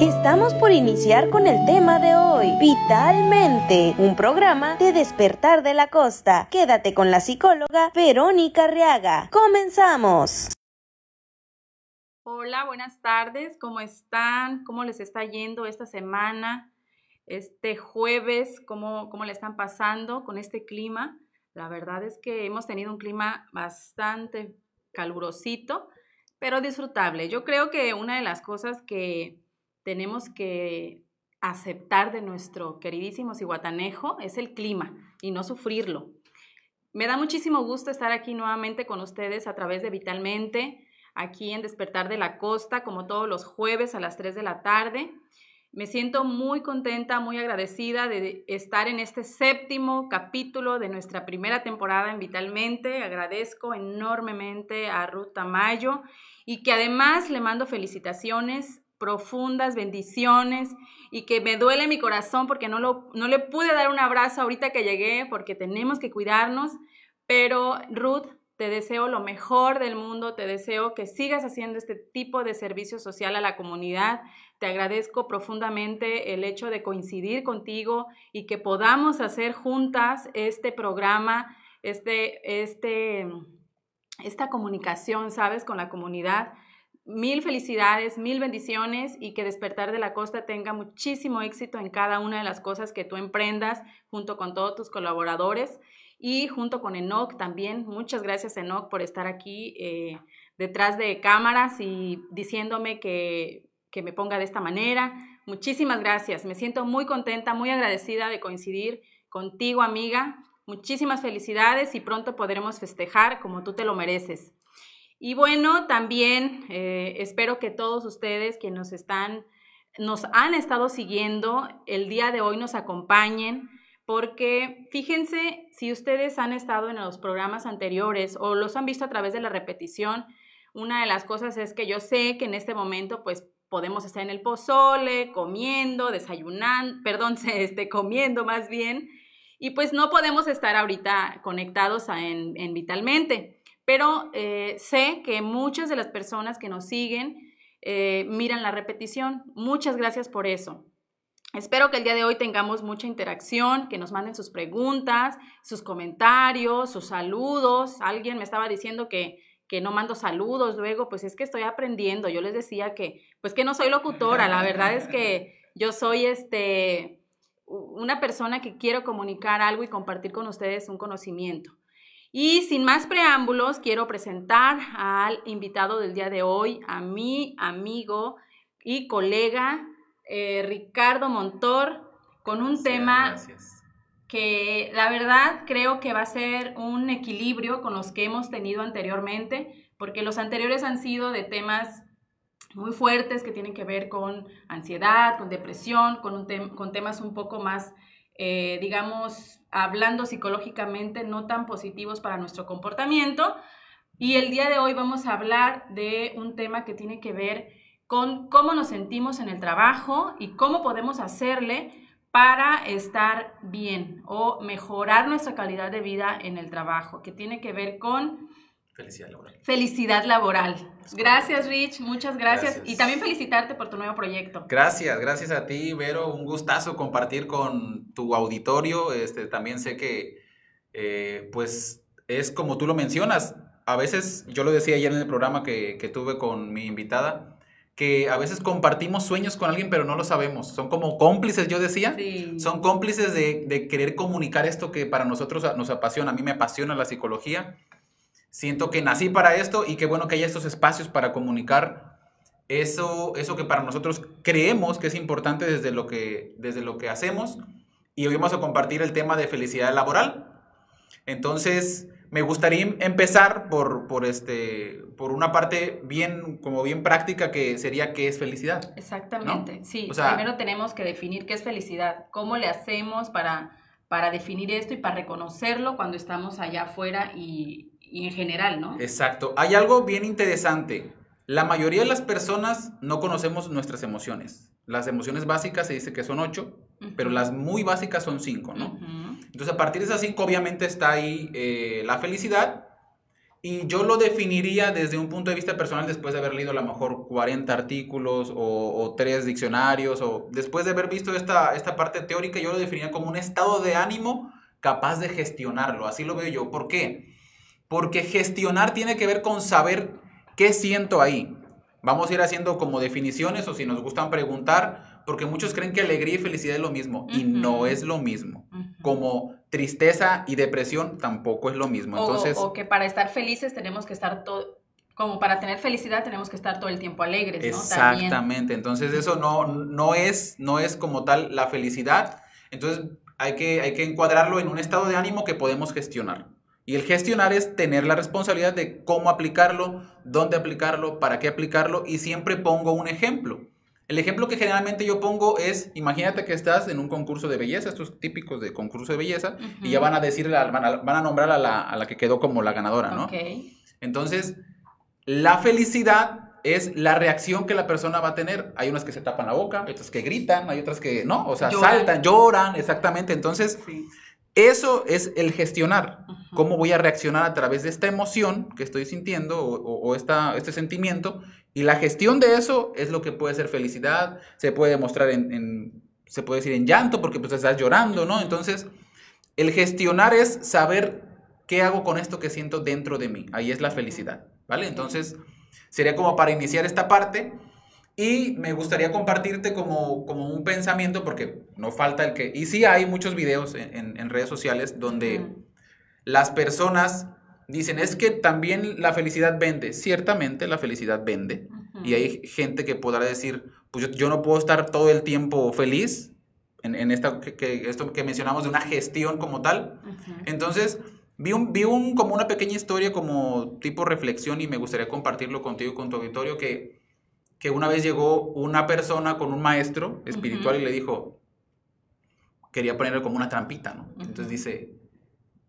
Estamos por iniciar con el tema de hoy, Vitalmente, un programa de despertar de la costa. Quédate con la psicóloga Verónica Reaga. Comenzamos. Hola, buenas tardes, ¿cómo están? ¿Cómo les está yendo esta semana? Este jueves, ¿cómo, cómo le están pasando con este clima? La verdad es que hemos tenido un clima bastante calurosito, pero disfrutable. Yo creo que una de las cosas que tenemos que aceptar de nuestro queridísimo Cihuatanejo es el clima y no sufrirlo. Me da muchísimo gusto estar aquí nuevamente con ustedes a través de Vitalmente, aquí en Despertar de la Costa, como todos los jueves a las 3 de la tarde. Me siento muy contenta, muy agradecida de estar en este séptimo capítulo de nuestra primera temporada en Vitalmente. Agradezco enormemente a Ruth Tamayo y que además le mando felicitaciones profundas bendiciones y que me duele mi corazón porque no, lo, no le pude dar un abrazo ahorita que llegué porque tenemos que cuidarnos. Pero Ruth, te deseo lo mejor del mundo, te deseo que sigas haciendo este tipo de servicio social a la comunidad. Te agradezco profundamente el hecho de coincidir contigo y que podamos hacer juntas este programa, este, este, esta comunicación, ¿sabes?, con la comunidad mil felicidades, mil bendiciones y que Despertar de la Costa tenga muchísimo éxito en cada una de las cosas que tú emprendas junto con todos tus colaboradores y junto con Enoch también. Muchas gracias Enoch por estar aquí eh, detrás de cámaras y diciéndome que, que me ponga de esta manera. Muchísimas gracias. Me siento muy contenta, muy agradecida de coincidir contigo, amiga. Muchísimas felicidades y pronto podremos festejar como tú te lo mereces. Y bueno, también eh, espero que todos ustedes que nos están, nos han estado siguiendo, el día de hoy nos acompañen, porque fíjense, si ustedes han estado en los programas anteriores o los han visto a través de la repetición, una de las cosas es que yo sé que en este momento, pues podemos estar en el pozole, comiendo, desayunando, perdón, este, comiendo más bien, y pues no podemos estar ahorita conectados en, en Vitalmente pero eh, sé que muchas de las personas que nos siguen eh, miran la repetición. Muchas gracias por eso. Espero que el día de hoy tengamos mucha interacción, que nos manden sus preguntas, sus comentarios, sus saludos. Alguien me estaba diciendo que, que no mando saludos luego, pues es que estoy aprendiendo. Yo les decía que, pues que no soy locutora, la verdad es que yo soy este, una persona que quiero comunicar algo y compartir con ustedes un conocimiento. Y sin más preámbulos, quiero presentar al invitado del día de hoy, a mi amigo y colega eh, Ricardo Montor, con un tema que la verdad creo que va a ser un equilibrio con los que hemos tenido anteriormente, porque los anteriores han sido de temas muy fuertes que tienen que ver con ansiedad, con depresión, con, con temas un poco más eh, digamos, hablando psicológicamente, no tan positivos para nuestro comportamiento. Y el día de hoy vamos a hablar de un tema que tiene que ver con cómo nos sentimos en el trabajo y cómo podemos hacerle para estar bien o mejorar nuestra calidad de vida en el trabajo, que tiene que ver con Felicidad laboral. Felicidad laboral. Gracias, Rich. Muchas gracias. Y también felicitarte por tu nuevo proyecto. Gracias, gracias a ti, Vero. Un gustazo compartir con tu auditorio. Este, también sé que, eh, pues, es como tú lo mencionas. A veces, yo lo decía ayer en el programa que, que tuve con mi invitada, que a veces compartimos sueños con alguien, pero no lo sabemos. Son como cómplices, yo decía. Sí. Son cómplices de, de querer comunicar esto que para nosotros nos apasiona. A mí me apasiona la psicología Siento que nací para esto y qué bueno que haya estos espacios para comunicar eso, eso que para nosotros creemos que es importante desde lo que, desde lo que hacemos. Y hoy vamos a compartir el tema de felicidad laboral. Entonces, me gustaría empezar por, por, este, por una parte bien, como bien práctica que sería qué es felicidad. Exactamente, sí. primero tenemos que definir qué es felicidad, cómo le hacemos para, para definir esto y para reconocerlo cuando estamos allá afuera y, y en general, ¿no? Exacto. Hay algo bien interesante. La mayoría de las personas no conocemos nuestras emociones. Las emociones básicas se dice que son ocho, pero las muy básicas son cinco, ¿no? Entonces, a partir de esas cinco, obviamente está ahí eh, la felicidad. Y yo lo definiría desde un punto de vista personal, después de haber leído a lo mejor 40 artículos o, tres diccionarios, o después de haber visto esta, esta parte teórica, yo lo definiría como un estado de ánimo capaz de gestionarlo. Así lo veo yo. ¿Por qué? Porque gestionar tiene que ver con saber qué siento ahí. Vamos a ir haciendo como definiciones o si nos gustan preguntar, porque muchos creen que alegría y felicidad es lo mismo y no es lo mismo. Como tristeza y depresión tampoco es lo mismo. Entonces, o, que para estar felices tenemos que estar todo, como para tener felicidad tenemos que estar todo el tiempo alegres, ¿no? Exactamente. Entonces eso no, no, es, no es como tal la felicidad. Entonces hay que, hay que encuadrarlo en un estado de ánimo que podemos gestionar. Y el gestionar es tener la responsabilidad de cómo aplicarlo, dónde aplicarlo, para qué aplicarlo y siempre pongo un ejemplo. El ejemplo que generalmente yo pongo es, imagínate que estás en un concurso de belleza, estos típicos de concurso de belleza, y ya van a decir, van a, van a nombrar a la, a la, que quedó como la ganadora, ¿no? Entonces, la felicidad es la reacción que la persona va a tener. Hay unas que se tapan la boca, hay otras que gritan, hay otras que no, o sea, saltan, lloran, exactamente. Entonces, eso es el gestionar. ¿Cómo voy a reaccionar a través de esta emoción que estoy sintiendo o, este sentimiento? Y la gestión de eso es lo que puede ser felicidad, se puede demostrar en, se puede decir en llanto porque pues estás llorando, ¿no? Entonces, el gestionar es saber qué hago con esto que siento dentro de mí. Ahí es la felicidad, ¿vale? Entonces, sería como para iniciar esta parte. Y me gustaría compartirte como, como un pensamiento, porque no falta el que... Y sí hay muchos videos en, en, redes sociales donde las personas dicen, es que también la felicidad vende. Ciertamente la felicidad vende. Y hay gente que podrá decir, pues yo, no puedo estar todo el tiempo feliz en, en esta, que, esto que mencionamos de una gestión como tal. Entonces, vi, un, vi un, como una pequeña historia como tipo reflexión y me gustaría compartirlo contigo y con tu auditorio que que una vez llegó una persona con un maestro espiritual y le dijo, quería ponerle como una trampita, ¿no? Entonces dice,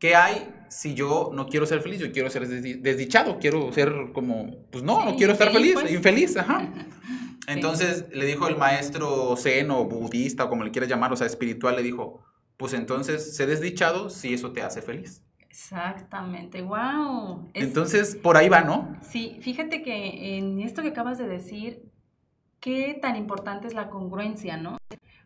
¿qué hay si yo no quiero ser feliz? Yo quiero ser desdichado, quiero ser como, pues no, no quiero estar feliz, pues. infeliz, ajá. Entonces le dijo el maestro zen o budista o como le quieras llamar, o sea, espiritual, le dijo, pues entonces sé desdichado si eso te hace feliz. Exactamente, wow. Entonces, por ahí va, ¿no? Sí, fíjate que en esto que acabas de decir, qué tan importante es la congruencia, ¿no?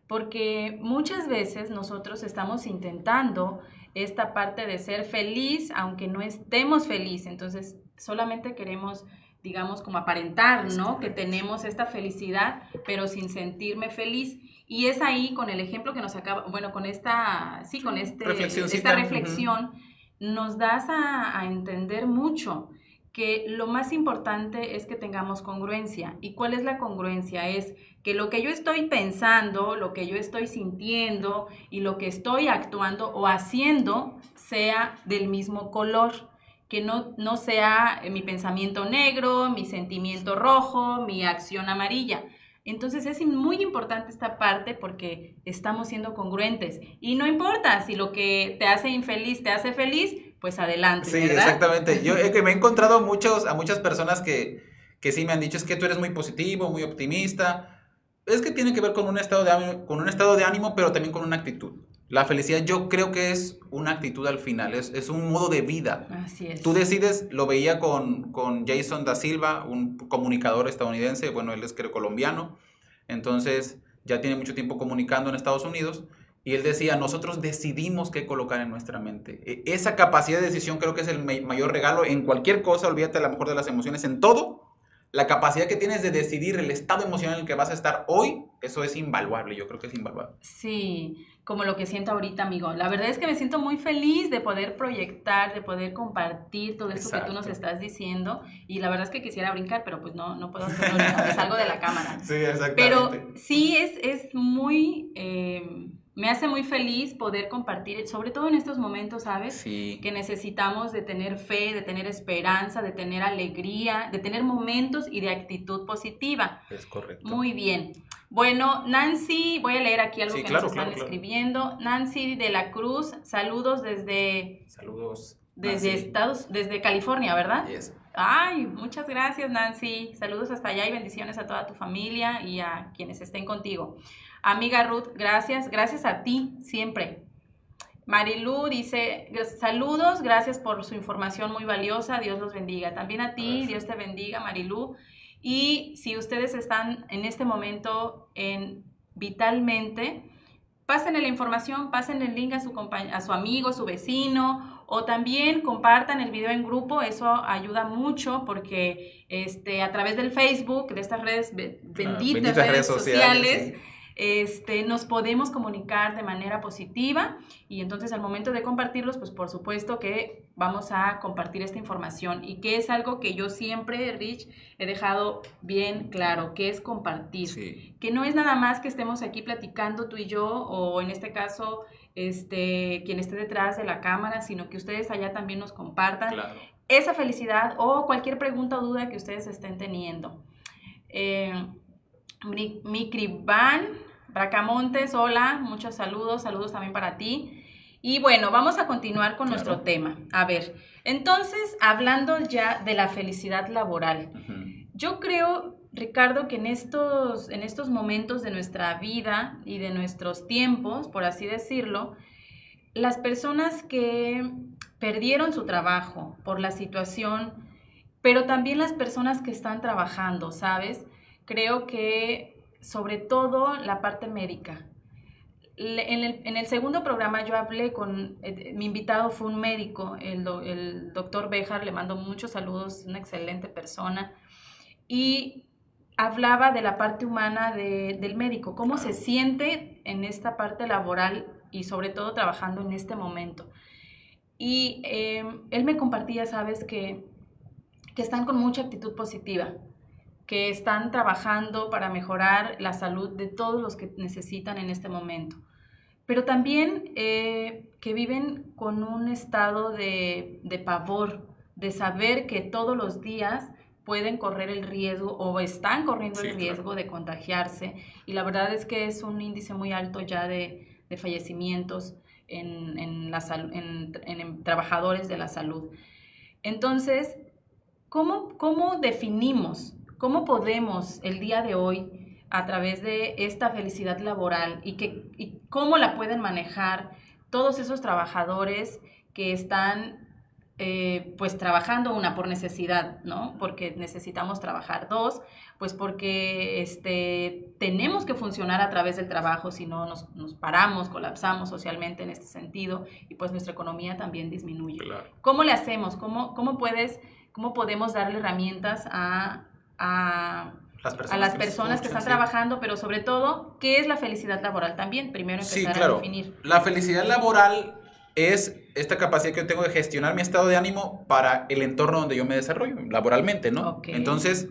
Porque muchas veces nosotros estamos intentando esta parte de ser feliz, aunque no estemos felices, entonces solamente queremos digamos, como aparentar, ¿no? Que tenemos esta felicidad, pero sin sentirme feliz. Y es ahí con el ejemplo que nos acaba, bueno, con esta, sí, con este, esta reflexión, nos das a, entender mucho que lo más importante es que tengamos congruencia. ¿Y cuál es la congruencia? Es que lo que yo estoy pensando, lo que yo estoy sintiendo y lo que estoy actuando o haciendo sea del mismo color, que no, no sea mi pensamiento negro, mi sentimiento rojo, mi acción amarilla. Entonces es muy importante esta parte porque estamos siendo congruentes. Y no importa si lo que te hace infeliz te hace feliz, pues adelante. Sí, exactamente. Yo que me he encontrado muchos, a muchas personas que, que sí me han dicho es que tú eres muy positivo, muy optimista. Es que tiene que ver con un estado de ánimo, con un estado de ánimo pero también con una actitud. La felicidad yo creo que es una actitud al final, es, es, un modo de vida. Así es. Tú decides, lo veía con, con Jason da Silva, un comunicador estadounidense, bueno, él es creo colombiano, entonces ya tiene mucho tiempo comunicando en Estados Unidos, y él decía, nosotros decidimos qué colocar en nuestra mente. E, esa capacidad de decisión creo que es el mayor regalo en cualquier cosa, olvídate a lo mejor de las emociones, en todo, la capacidad que tienes de decidir el estado emocional en el que vas a estar hoy, eso es invaluable, yo creo que es invaluable. Sí, como lo que siento ahorita, amigo. La verdad es que me siento muy feliz de poder proyectar, de poder compartir todo esto que tú nos estás diciendo. Y la verdad es que quisiera brincar, pero pues no, no puedo hacerlo me salgo de la cámara. Sí, exactamente. Pero sí es, es muy... Eh, me hace muy feliz poder compartir, sobre todo en estos momentos, ¿sabes? Sí. Que necesitamos de tener fe, de tener esperanza, de tener alegría, de tener momentos y de actitud positiva. Es correcto. Muy bien. Bueno, Nancy, voy a leer aquí algo que nos están escribiendo. Nancy de la Cruz, saludos desde... Saludos. desde Nancy. Estados, desde California, ¿verdad? Yes. Ay, muchas gracias, Nancy. Saludos hasta allá y bendiciones a toda tu familia y a quienes estén contigo. Amiga Ruth, gracias, gracias a ti siempre. Marilu dice, "Gr- saludos, gracias por su información muy valiosa, Dios los bendiga. También a ti, Gracias. Dios te bendiga, Marilu. Y si ustedes están en este momento en Vitalmente, pásenle la información, pasen el link a su, a su amigo, su vecino, o también compartan el video en grupo, eso ayuda mucho porque este, a través del Facebook, de estas redes, Claro, benditas, redes, sociales, este, nos podemos comunicar de manera positiva y entonces al momento de compartirlos, pues por supuesto que vamos a compartir esta información y que es algo que yo siempre, Rich, he dejado bien claro, que es compartir Sí. que no es nada más que estemos aquí platicando tú y yo, o en este caso, este, quien esté detrás de la cámara, sino que ustedes allá también nos compartan Claro. esa felicidad o cualquier pregunta o duda que ustedes estén teniendo. Eh, Mi- Micriban, Bracamontes, hola, muchos saludos, saludos también para ti. Y bueno, vamos a continuar con Claro. nuestro tema. A ver, entonces, hablando ya de la felicidad laboral, yo creo, Ricardo, que en estos, en estos momentos de nuestra vida y de nuestros tiempos, por así decirlo, las personas que perdieron su trabajo por la situación, pero también las personas que están trabajando, ¿sabes? Creo que sobre todo la parte médica. En el, en el segundo programa yo hablé con, eh, mi invitado fue un médico, el, el doctor Bejar, le mando muchos saludos, una excelente persona, y hablaba de la parte humana de- del médico, cómo se siente en esta parte laboral y sobre todo trabajando en este momento. Y eh, él me compartía, sabes, que, que están con mucha actitud positiva, que están trabajando para mejorar la salud de todos los que necesitan en este momento. Pero también eh, que viven con un estado de, de pavor, de saber que todos los días pueden correr el riesgo o están corriendo Sí, el claro. riesgo de contagiarse. Y la verdad es que es un índice muy alto ya de, de fallecimientos en, en la en- en trabajadores de la salud. Entonces, ¿cómo, ¿cómo definimos, cómo podemos el día de hoy, a través de esta felicidad laboral y, que, y cómo la pueden manejar todos esos trabajadores que están eh, pues trabajando una por necesidad, ¿no? Porque necesitamos trabajar. Dos, pues porque este, tenemos que funcionar a través del trabajo, si no nos, nos paramos, colapsamos socialmente en este sentido y pues nuestra economía también disminuye. Claro. ¿Cómo le hacemos? ¿Cómo, cómo puedes, cómo podemos darle herramientas a, a, Las personas a las que personas que escuchan, están sí. trabajando, pero sobre todo, ¿qué es la felicidad laboral también? Primero empezar Sí, a claro. definir. La felicidad laboral es esta capacidad que yo tengo de gestionar mi estado de ánimo para el entorno donde yo me desarrollo, laboralmente, ¿no? Ok. Entonces,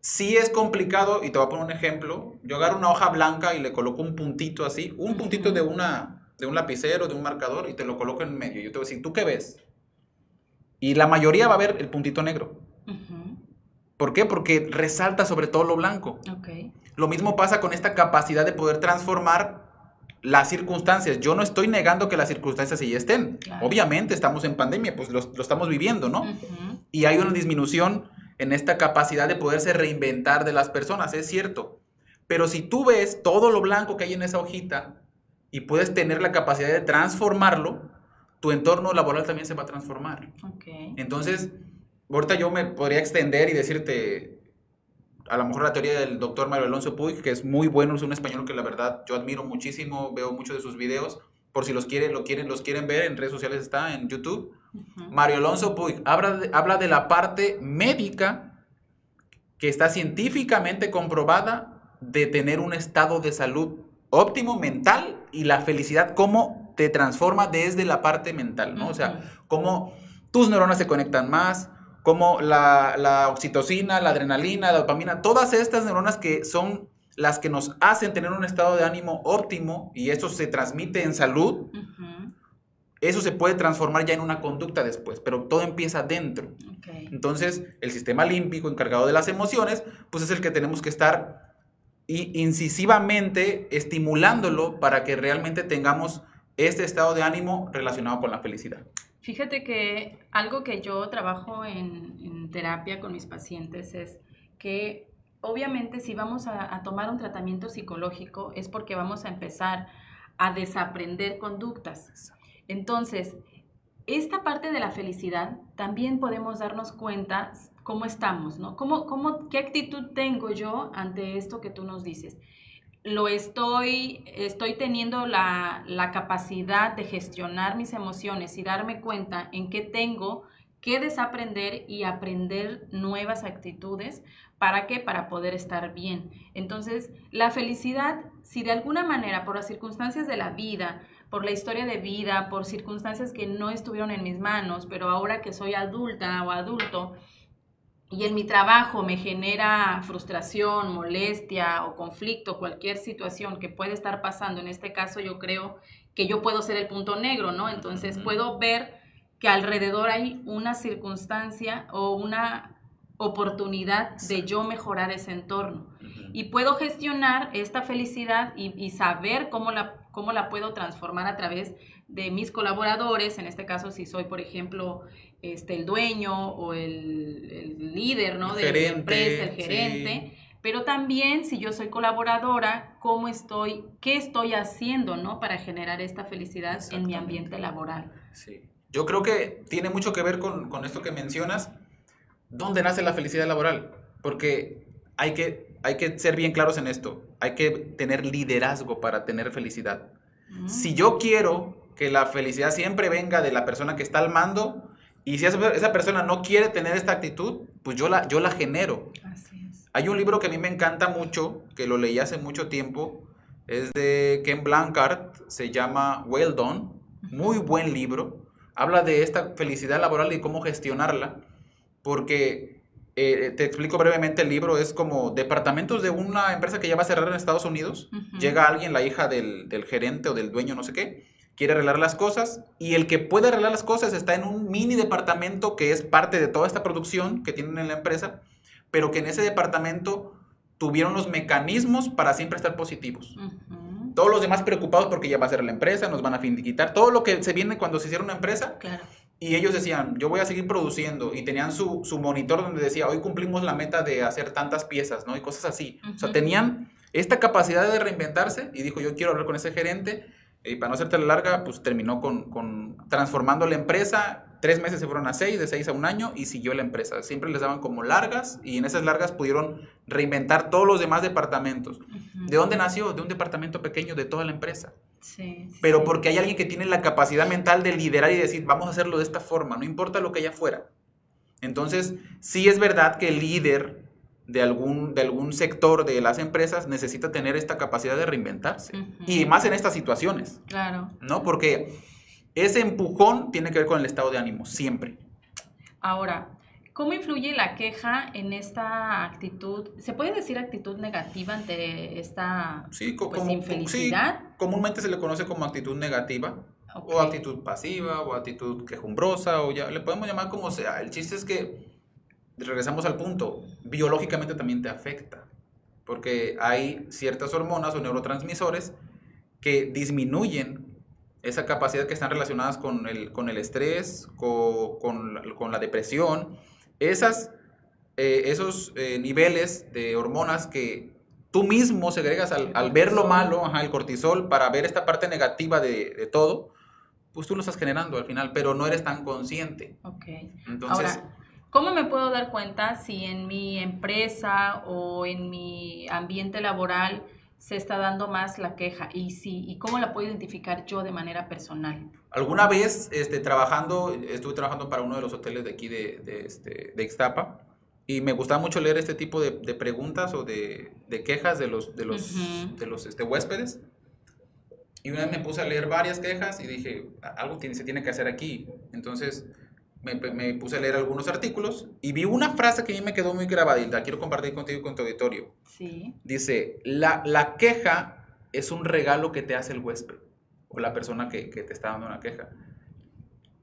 sí es complicado, y te voy a poner un ejemplo. Yo agarro una hoja blanca y le coloco un puntito así, un puntito de, una, de un lapicero, de un marcador, y te lo coloco en medio. Yo te voy a decir, ¿tú qué ves? Y la mayoría va a ver el puntito negro. ¿Por qué? Porque resalta sobre todo lo blanco. Lo mismo pasa con esta capacidad de poder transformar las circunstancias. Yo no estoy negando que las circunstancias sí estén. Claro. Obviamente estamos en pandemia, pues lo, lo estamos viviendo, ¿no? Y hay una disminución en esta capacidad de poderse reinventar de las personas, es cierto. Pero si tú ves todo lo blanco que hay en esa hojita y puedes tener la capacidad de transformarlo, tu entorno laboral también se va a transformar. Entonces, ahorita yo me podría extender y decirte, a lo mejor la teoría del doctor Mario Alonso Puig, que es muy bueno, es un español que la verdad yo admiro muchísimo, veo muchos de sus videos, por si los quieren, lo quieren, los quieren ver, en redes sociales está, en YouTube. Ujú, Mario Alonso Puig habla de, habla de la parte médica que está científicamente comprobada de tener un estado de salud óptimo mental y la felicidad, cómo te transforma desde la parte mental, ¿no? O sea, cómo tus neuronas se conectan más, cómo la, la oxitocina, la adrenalina, la dopamina, todas estas neuronas que son las que nos hacen tener un estado de ánimo óptimo y eso se transmite en salud, eso se puede transformar ya en una conducta después, pero todo empieza dentro. Entonces, el sistema límbico encargado de las emociones, pues es el que tenemos que estar incisivamente estimulándolo para que realmente tengamos este estado de ánimo relacionado con la felicidad. Fíjate que algo que yo trabajo en, en terapia con mis pacientes es que obviamente si vamos a, a, tomar un tratamiento psicológico es porque vamos a empezar a desaprender conductas. Entonces, esta parte de la felicidad también podemos darnos cuenta cómo estamos, ¿no? ¿Cómo, cómo, ¿Qué actitud tengo yo ante esto que tú nos dices? Lo estoy, estoy teniendo la, la capacidad de gestionar mis emociones y darme cuenta en qué tengo que desaprender y aprender nuevas actitudes. ¿Para qué? Para poder estar bien. Entonces, la felicidad, si de alguna manera, por las circunstancias de la vida, por la historia de vida, por circunstancias que no estuvieron en mis manos, pero ahora que soy adulta o adulto y en mi trabajo me genera frustración, molestia o conflicto, cualquier situación que puede estar pasando, en este caso yo creo que yo puedo ser el punto negro, ¿no? Entonces puedo ver que alrededor hay una circunstancia o una oportunidad de yo mejorar ese entorno. Y puedo gestionar esta felicidad y, y saber cómo la cómo la puedo transformar a través de mis colaboradores, en este caso si soy, por ejemplo, este, el dueño o el, el líder ¿no? de la empresa, el gerente. Sí. Pero también si yo soy colaboradora, cómo estoy, qué estoy haciendo, ¿no? Para generar esta felicidad en mi ambiente laboral. Sí. Yo creo que tiene mucho que ver con, con esto que mencionas. ¿Dónde nace la felicidad laboral? Porque hay que, hay que ser bien claros en esto. Hay que tener liderazgo para tener felicidad. Mm. Si yo quiero que la felicidad siempre venga de la persona que está al mando, y si esa, esa persona no quiere tener esta actitud, pues yo la, yo la genero. Así es. Hay un libro que a mí me encanta mucho, que lo leí hace mucho tiempo, es de Ken Blancard, se llama Well Done, muy buen libro. Habla de esta felicidad laboral y cómo gestionarla, porque eh, te explico brevemente el libro, es como departamentos de una empresa que ya va a cerrar en Estados Unidos, uh -huh. llega alguien, la hija del, del, gerente o del dueño, no sé qué, quiere arreglar las cosas y el que puede arreglar las cosas está en un mini departamento que es parte de toda esta producción que tienen en la empresa, pero que en ese departamento tuvieron los mecanismos para siempre estar positivos. Uh -huh. Todos los demás preocupados porque ya va a ser la empresa, nos van a finiquitar, todo lo que se viene cuando se hicieron una empresa. Claro y ellos decían, yo voy a seguir produciendo. Y tenían su, su, monitor donde decía, hoy cumplimos la meta de hacer tantas piezas, ¿no? Y cosas así. Uh -huh. O sea, tenían esta capacidad de reinventarse y dijo, yo quiero hablar con ese gerente. Y para no hacerte la larga, pues terminó con, con transformando la empresa. Tres meses se fueron a seis, de seis a un año y siguió la empresa. Siempre les daban como largas y en esas largas pudieron reinventar todos los demás departamentos. Uh -huh. ¿De dónde nació? De un departamento pequeño de toda la empresa. Sí, sí, pero porque hay alguien que tiene la capacidad mental de liderar y decir, vamos a hacerlo de esta forma, no importa lo que haya afuera. Entonces, sí es verdad que el líder de algún, de algún sector de las empresas necesita tener esta capacidad de reinventarse. Uh -huh. Y más en estas situaciones. Claro. ¿No? Porque ese empujón tiene que ver con el estado de ánimo, siempre. Ahora, ¿Cómo influye la queja en esta actitud? ¿Se puede decir actitud negativa ante esta sí, pues, como, infelicidad? Sí, comúnmente se le conoce como actitud negativa, okay. o actitud pasiva, o actitud quejumbrosa, o ya le podemos llamar como sea. El chiste es que, regresamos al punto, biológicamente también te afecta, porque hay ciertas hormonas o neurotransmisores que disminuyen esa capacidad que están relacionadas con el, con el estrés, con, con, con la depresión, esas, eh, esos eh, niveles de hormonas que tú mismo segregas al, al ver lo malo, ajá, el cortisol, para ver esta parte negativa de, de, todo, pues tú lo estás generando al final, pero no eres tan consciente. Ok. Entonces, Ahora, ¿cómo me puedo dar cuenta si en mi empresa o en mi ambiente laboral se está dando más la queja y sí, y cómo la puedo identificar yo de manera personal. Alguna vez este, trabajando, estuve trabajando para uno de los hoteles de aquí de, de, este, de Ixtapa y me gustaba mucho leer este tipo de, de preguntas o de, de, quejas de los, de los, uh -huh. de los este, huéspedes. Y una vez me puse a leer varias quejas y dije, algo tiene, se tiene que hacer aquí. Entonces me, me, puse a leer algunos artículos y vi una frase que a mí me quedó muy grabada y la quiero compartir contigo y con tu auditorio. Sí. Dice, la, la queja es un regalo que te hace el huésped o la persona que, que te está dando una queja.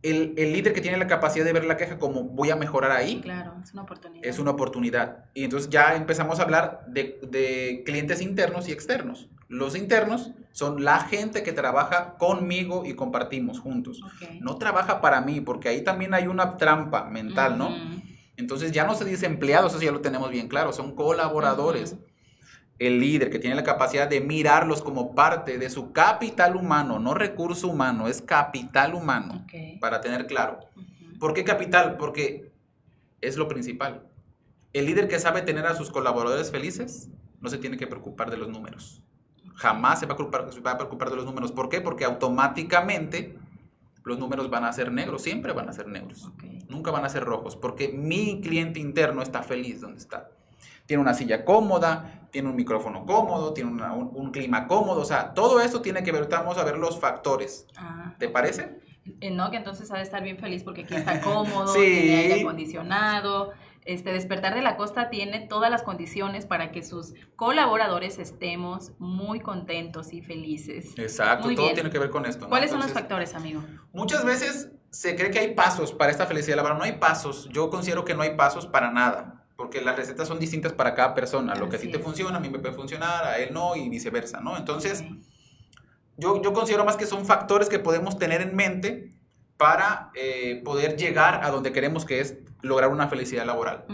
El, el, líder que tiene la capacidad de ver la queja como voy a mejorar ahí. Claro, es una oportunidad. Es una oportunidad. Y entonces ya empezamos a hablar de, de clientes internos y externos. Los internos son la gente que trabaja conmigo y compartimos juntos. No trabaja para mí, porque ahí también hay una trampa mental, ¿no? Entonces ya no se dice empleados, eso ya lo tenemos bien claro, son colaboradores. El líder que tiene la capacidad de mirarlos como parte de su capital humano, no recurso humano, es capital humano, para tener claro. Ujú. ¿Por qué capital? Porque es lo principal. El líder que sabe tener a sus colaboradores felices no se tiene que preocupar de los números. Jamás se va a preocupar, se va a preocupar de los números. ¿Por qué? Porque automáticamente los números van a ser negros, siempre van a ser negros. Ok. Nunca van a ser rojos, porque mi cliente interno está feliz donde está. Tiene una silla cómoda, tiene un micrófono cómodo, tiene una- un, un clima cómodo, o sea, todo esto tiene que ver, vamos a ver los factores. Ah, ¿Te parece? Eh, No, que entonces ha de estar bien feliz porque aquí está cómodo, Sí. tiene aire acondicionado. Este Despertar de la Costa tiene todas las condiciones para que sus colaboradores estemos muy contentos y felices. Exacto, Muy todo bien. tiene que ver con esto. ¿no? ¿Cuáles son los Entonces, factores, amigo? Muchas veces se cree que hay pasos para esta felicidad laboral. No hay pasos. Yo considero que no hay pasos para nada. Porque las recetas son distintas para cada persona. Lo que a ti Así te funciona, a mí me puede funcionar, a él no, y viceversa, ¿no? Entonces, yo, yo considero más que son factores que podemos tener en mente para eh, poder llegar a donde queremos, que es lograr una felicidad laboral.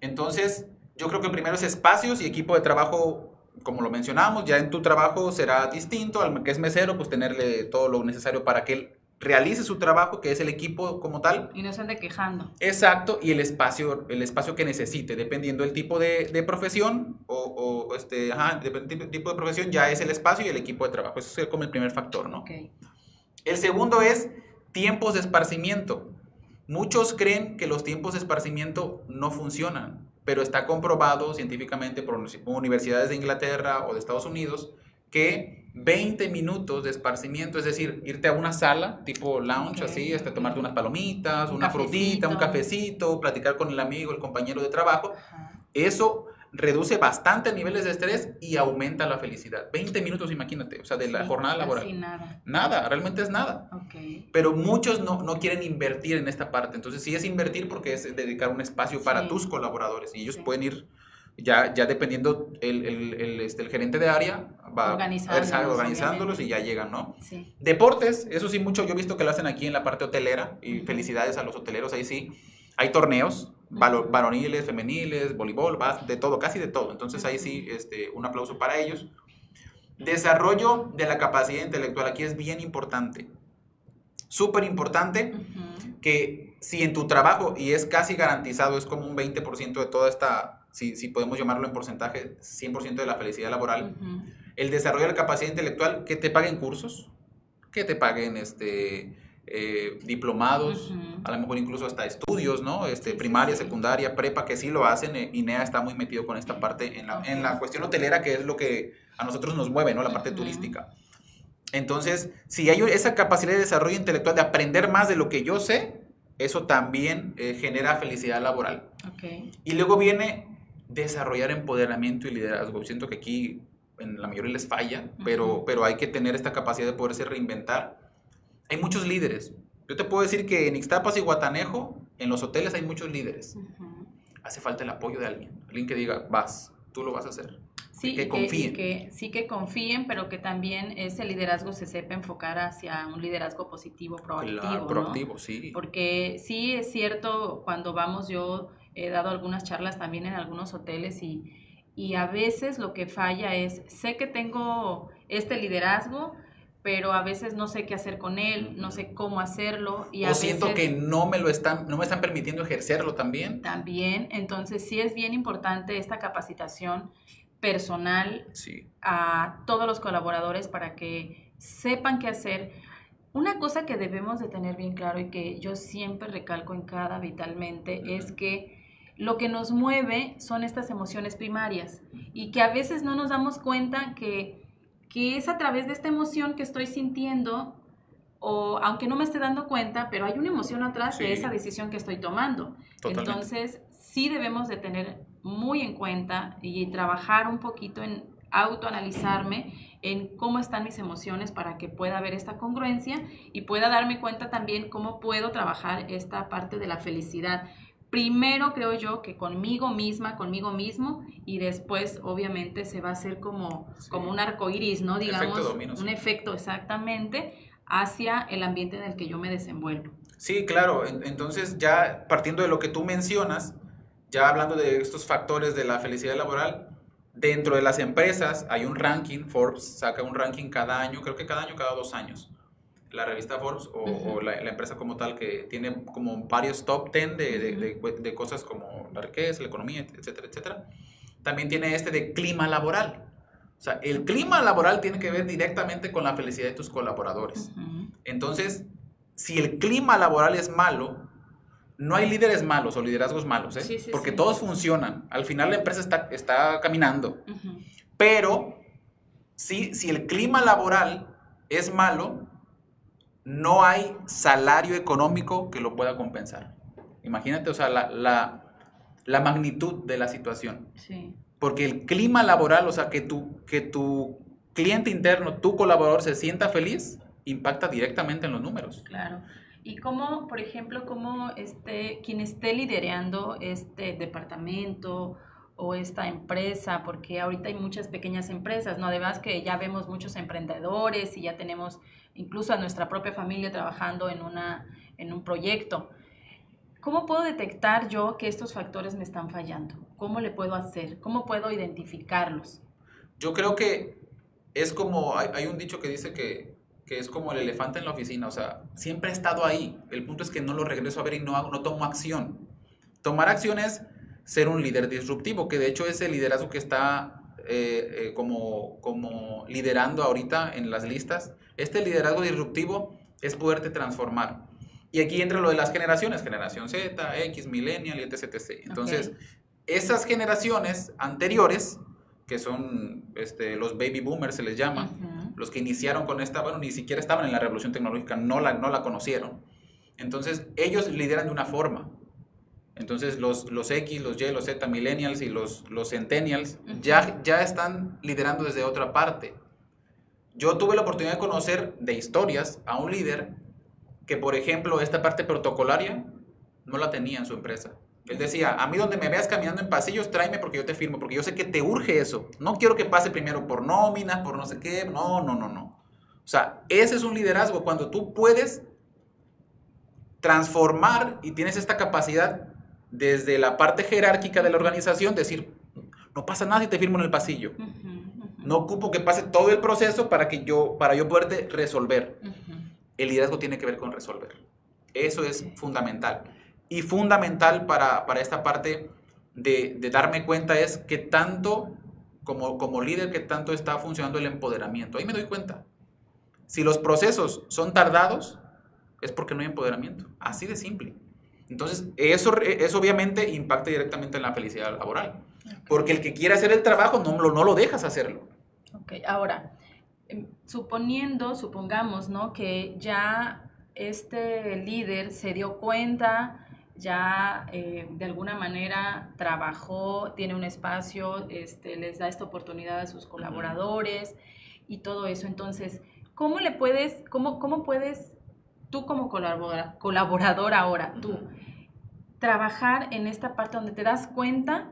Entonces, yo creo que primero es espacios y equipo de trabajo, como lo mencionamos, ya en tu trabajo será distinto, al que es mesero, pues tenerle todo lo necesario para que él realice su trabajo, que es el equipo como tal. Y no se ande quejando. Exacto, y el espacio, el espacio que necesite, dependiendo del tipo de, de profesión o, o, este, ajá, dependiendo del tipo de profesión, ya es el espacio y el equipo de trabajo. Eso sería como el primer factor, ¿no? Ok. El segundo es tiempos de esparcimiento. Muchos creen que los tiempos de esparcimiento no funcionan, pero está comprobado científicamente por universidades de Inglaterra o de Estados Unidos que 20 minutos de esparcimiento, es decir, irte a una sala tipo lounge, así, hasta tomarte unas palomitas, Un una frutita, un cafecito. cafecito, platicar con el amigo, el compañero de trabajo, Ajá. eso reduce bastante niveles de estrés y aumenta la felicidad. 20 minutos, imagínate, o sea, de la jornada casi laboral. nada. Nada, realmente es nada Ok. pero muchos no, no quieren invertir en esta parte. Entonces, sí es invertir porque es dedicar un espacio para Sí. tus colaboradores y ellos Sí. pueden ir, ya, ya dependiendo, el, el, el, este, el gerente de área va Organizándolos, exacto, organizándolos y ya llegan, ¿no? Sí. Deportes, eso sí, mucho yo he visto que lo hacen aquí en la parte hotelera y felicidades a los hoteleros, ahí sí. Hay torneos. Varoniles, femeniles, voleibol, bas- de todo, casi de todo. Entonces ahí sí, este, un aplauso para ellos. Desarrollo de la capacidad intelectual, aquí es bien importante. Súper importante que si en tu trabajo, y es casi garantizado, es como un 20% de toda esta, si, si podemos llamarlo en porcentaje, 100% de la felicidad laboral, el desarrollo de la capacidad intelectual, que te paguen cursos, que te paguen este, eh, diplomados, a lo mejor incluso hasta estudios, ¿no? Este, primaria, secundaria, prepa, que sí lo hacen. eh, INEA está muy metido con esta parte en la, en la cuestión hotelera, que es lo que a nosotros nos mueve, ¿no? La parte turística. Entonces, si hay esa capacidad de desarrollo intelectual, de aprender más de lo que yo sé, eso también eh, genera felicidad laboral. Ok. Y luego viene desarrollar empoderamiento y liderazgo. Siento que aquí en la mayoría les falla, pero, pero hay que tener esta capacidad de poderse reinventar. Hay muchos líderes. Yo te puedo decir que en Ixtapas y Guatanejo, en los hoteles hay muchos líderes. Hace falta el apoyo de alguien. Alguien que diga, vas, tú lo vas a hacer. Sí, que confíen. que, sí que confíen, pero que también ese liderazgo se sepa enfocar hacia un liderazgo positivo, proactivo. Claro, ¿no? proactivo, sí. Porque sí es cierto, cuando vamos, yo he dado algunas charlas también en algunos hoteles y, y a veces lo que falla es, sé que tengo este liderazgo, pero a veces no sé qué hacer con él, no sé cómo hacerlo. Y a o siento que no me lo están, no me están permitiendo ejercerlo también. también, entonces sí es bien importante esta capacitación personal Sí. a todos los colaboradores para que sepan qué hacer. Una cosa que debemos de tener bien claro y que yo siempre recalco en cada vitalmente es que lo que nos mueve son estas emociones primarias y que a veces no nos damos cuenta que, que es a través de esta emoción que estoy sintiendo o aunque no me esté dando cuenta, pero hay una emoción atrás de esa decisión que estoy tomando. Totalmente. Entonces, sí debemos de tener muy en cuenta y trabajar un poquito en autoanalizarme en cómo están mis emociones para que pueda haber esta congruencia y pueda darme cuenta también cómo puedo trabajar esta parte de la felicidad. Primero creo yo que conmigo misma, conmigo mismo, y después obviamente se va a hacer como, como un arco iris, ¿no? Digamos, un efecto exactamente hacia el ambiente en el que yo me desenvuelvo. Sí, claro. Entonces ya partiendo de lo que tú mencionas, ya hablando de estos factores de la felicidad laboral, dentro de las empresas hay un ranking, Forbes saca un ranking cada año, creo que cada año, cada dos años la revista Forbes o, la, empresa como tal que tiene como varios top 10 de, de, de, cosas como la riqueza, la economía, etcétera, etcétera. También tiene este de clima laboral. O sea, el clima laboral tiene que ver directamente con la felicidad de tus colaboradores. Entonces, si el clima laboral es malo, no hay líderes malos o liderazgos malos, ¿eh? porque todos funcionan. Al final la empresa está, está caminando. Pero si, si el clima laboral es malo, no hay salario económico que lo pueda compensar. Imagínate, o sea, la, la, magnitud de la situación. Sí. Porque el clima laboral, o sea, que tu, que tu cliente interno, tu colaborador se sienta feliz, impacta directamente en los números. Claro. Y cómo, por ejemplo, cómo este, quien esté liderando este departamento o esta empresa, porque ahorita hay muchas pequeñas empresas, ¿no? Además que ya vemos muchos emprendedores y ya tenemos incluso a nuestra propia familia trabajando en, una, en un proyecto. ¿Cómo puedo detectar yo que estos factores me están fallando? ¿Cómo le puedo hacer? ¿Cómo puedo identificarlos? Yo creo que es como, hay, un dicho que dice que, que, es como el elefante en la oficina, o sea, siempre he estado ahí. El punto es que no lo regreso a ver y no, hago, no tomo acción. Tomar acción es ser un líder disruptivo, que de hecho es el liderazgo que está eh, eh, como, como liderando ahorita en las listas. Este liderazgo disruptivo es poderte transformar. Y aquí entra lo de las generaciones, generación Z, X, millennial y etc. etc. Entonces, esas generaciones anteriores, que son este, los baby boomers se les llama, los que iniciaron con esta, bueno, ni siquiera estaban en la revolución tecnológica, no la, no la conocieron. Entonces, ellos lideran de una forma. Entonces los, los X, los Y, los Z, millennials y los, los centennials ya, ya están liderando desde otra parte. Yo tuve la oportunidad de conocer de historias a un líder que, por ejemplo, esta parte protocolaria no la tenía en su empresa. Él decía, a mí donde me veas caminando en pasillos, tráeme porque yo te firmo, porque yo sé que te urge eso. No quiero que pase primero por nómina, por no sé qué. No, no, no, no. O sea, ese es un liderazgo cuando tú puedes transformar y tienes esta capacidad desde la parte jerárquica de la organización, decir, no pasa nada si te firmo en el pasillo. No ocupo que pase todo el proceso para que yo, para yo poderte resolver. El liderazgo tiene que ver con resolver. Eso es fundamental. Y fundamental para, esta parte de, darme cuenta es que tanto, como, como líder, que tanto está funcionando el empoderamiento. Ahí me doy cuenta. Si los procesos son tardados, es porque no hay empoderamiento. Así de simple. Entonces, eso, eso obviamente impacta directamente en la felicidad laboral. Porque el que quiere hacer el trabajo no, no lo dejas hacerlo. Ok, ahora, em, suponiendo, supongamos, ¿no? Que ya este líder se dio cuenta, ya eh, de alguna manera trabajó, tiene un espacio, este, les da esta oportunidad a sus colaboradores y todo eso. Entonces, ¿cómo le puedes, cómo, cómo puedes tú como colaborador ahora, tú, trabajar en esta parte donde te das cuenta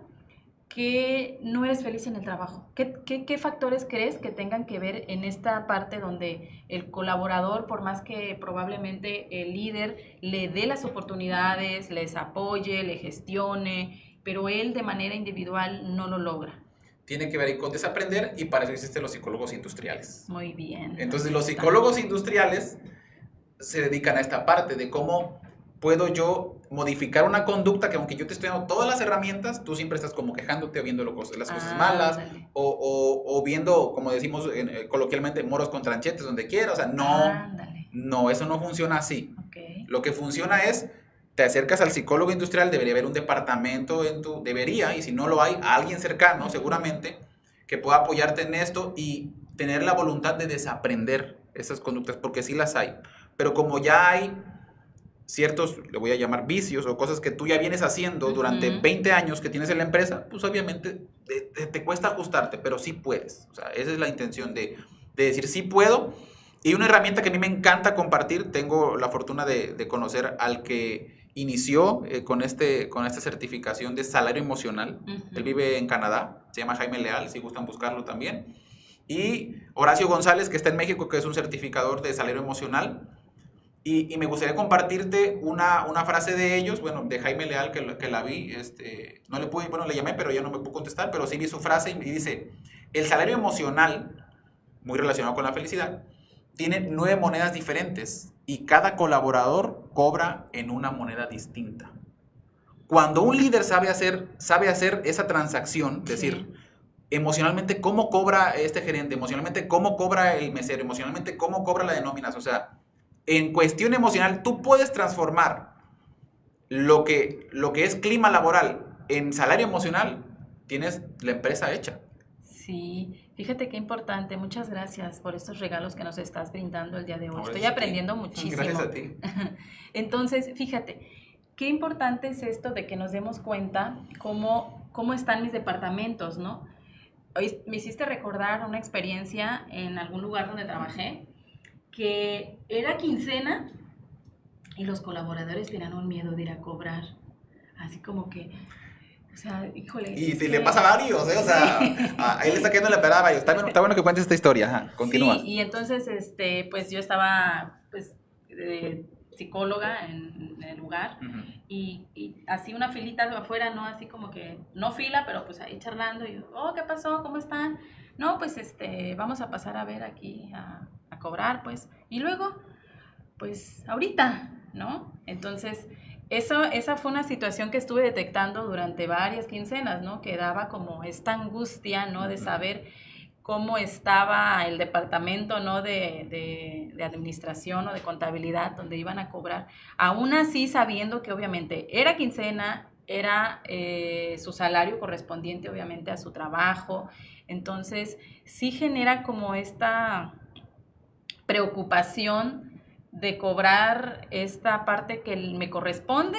que no eres feliz en el trabajo? ¿Qué, factores crees que tengan que ver en esta parte donde el colaborador, por más que probablemente el líder le dé las oportunidades, les apoye, le gestione, pero él de manera individual no lo logra? Tiene que ver con desaprender y para eso existen los psicólogos industriales. Muy bien. Entonces los psicólogos industriales se dedican a esta parte de cómo puedo yo modificar una conducta que aunque yo te estoy dando todas las herramientas, tú siempre estás como quejándote o viendo las cosas malas o, o, viendo, como decimos eh, coloquialmente, moros con tranchetes donde quiera. O sea, no, no, eso no funciona así. Lo que funciona es, te acercas al psicólogo industrial, debería haber un departamento en tu, debería, y si no lo hay, alguien cercano seguramente, que pueda apoyarte en esto y tener la voluntad de desaprender esas conductas, porque sí las hay. Pero como ya hay ciertos, le voy a llamar vicios o cosas que tú ya vienes haciendo durante 20 años que tienes en la empresa, pues obviamente te, cuesta ajustarte, pero sí puedes. O sea, esa es la intención de, decir sí puedo. Y una herramienta que a mí me encanta compartir, tengo la fortuna de, conocer al que inició eh, con, este, con esta certificación de salario emocional. Él vive en Canadá, se llama Jaime Leal, si gustan buscarlo también. Y Horacio González, que está en México, que es un certificador de salario emocional. Y, me gustaría compartirte una, una, frase de ellos, bueno, de Jaime Leal, que, que la vi, este, no le pude, bueno, le llamé, pero ya no me pudo contestar, pero sí vi su frase y dice, el salario emocional, muy relacionado con la felicidad, tiene nueve monedas diferentes y cada colaborador cobra en una moneda distinta. Cuando un líder sabe hacer, sabe hacer esa transacción, es decir, emocionalmente cómo cobra este gerente, emocionalmente cómo cobra el mesero, emocionalmente cómo cobra la de o sea, en cuestión emocional tú puedes transformar lo que, lo que es clima laboral en salario emocional, tienes la empresa hecha. Sí, Fíjate qué importante. Muchas gracias por estos regalos que nos estás brindando el día de hoy. Estoy aprendiendo muchísimo. Gracias a ti. Entonces, fíjate, qué importante es esto de que nos demos cuenta cómo, cómo están mis departamentos, ¿no? Hoy me hiciste recordar una experiencia en algún lugar donde trabajé que era quincena y los colaboradores tenían un miedo de ir a cobrar. Así como que, o sea, híjole. Y si le pasa a varios, ¿eh? O sea, ahí le está quedando la pera a varios. Está bueno, está bueno que cuentes esta historia, Ajá, continúa. Sí, y entonces, este, pues yo estaba, pues, psicóloga en, el lugar y, y, así una filita de afuera, ¿no? Así como que, no fila, pero pues ahí charlando y, oh, ¿qué pasó? ¿Cómo están? No, pues, este, vamos a pasar a ver aquí a, a cobrar, pues. Y luego, pues, ahorita, ¿no? Entonces eso, esa fue una situación que estuve detectando durante varias quincenas, ¿no? Que daba como esta angustia, ¿no? De saber cómo estaba el departamento, ¿no? De, de, administración o de contabilidad donde iban a cobrar. Aún así, sabiendo que obviamente era quincena, era eh, su salario correspondiente obviamente a su trabajo. Entonces, sí genera como esta preocupación de cobrar esta parte que me corresponde,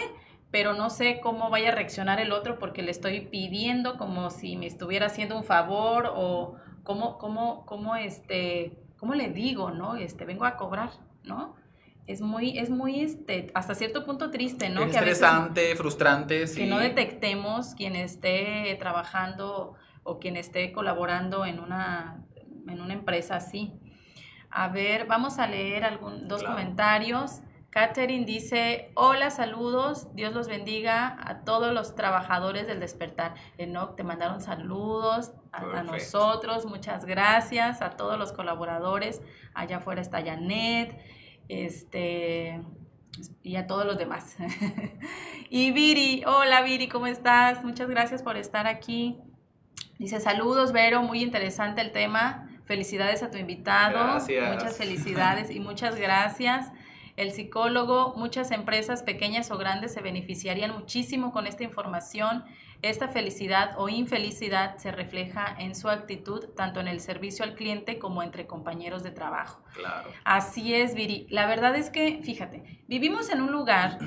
pero no sé cómo vaya a reaccionar el otro porque le estoy pidiendo como si me estuviera haciendo un favor o cómo, cómo, cómo, este, cómo le digo, ¿no? Este, vengo a cobrar, ¿no? Es muy, es muy, este, hasta cierto punto triste, ¿no? Es estresante, frustrante, sí. Que no detectemos quien esté trabajando o quien esté colaborando en una, en una empresa así. A ver, vamos a leer algún, dos comentarios. Catherine dice, hola, saludos, Dios los bendiga a todos los trabajadores del despertar. Enoch, te mandaron saludos a, nosotros, muchas gracias a todos los colaboradores. Allá afuera está Janet, este, y a todos los demás. y Viri, hola Viri, ¿cómo estás? Muchas gracias por estar aquí. Dice, saludos, Vero, muy interesante el tema. Felicidades a tu invitado. Muchas felicidades y muchas gracias. El psicólogo, muchas empresas pequeñas o grandes se beneficiarían muchísimo con esta información. Esta felicidad o infelicidad se refleja en su actitud tanto en el servicio al cliente como entre compañeros de trabajo. Claro. Así es, Viri. La verdad es que, fíjate, vivimos en un lugar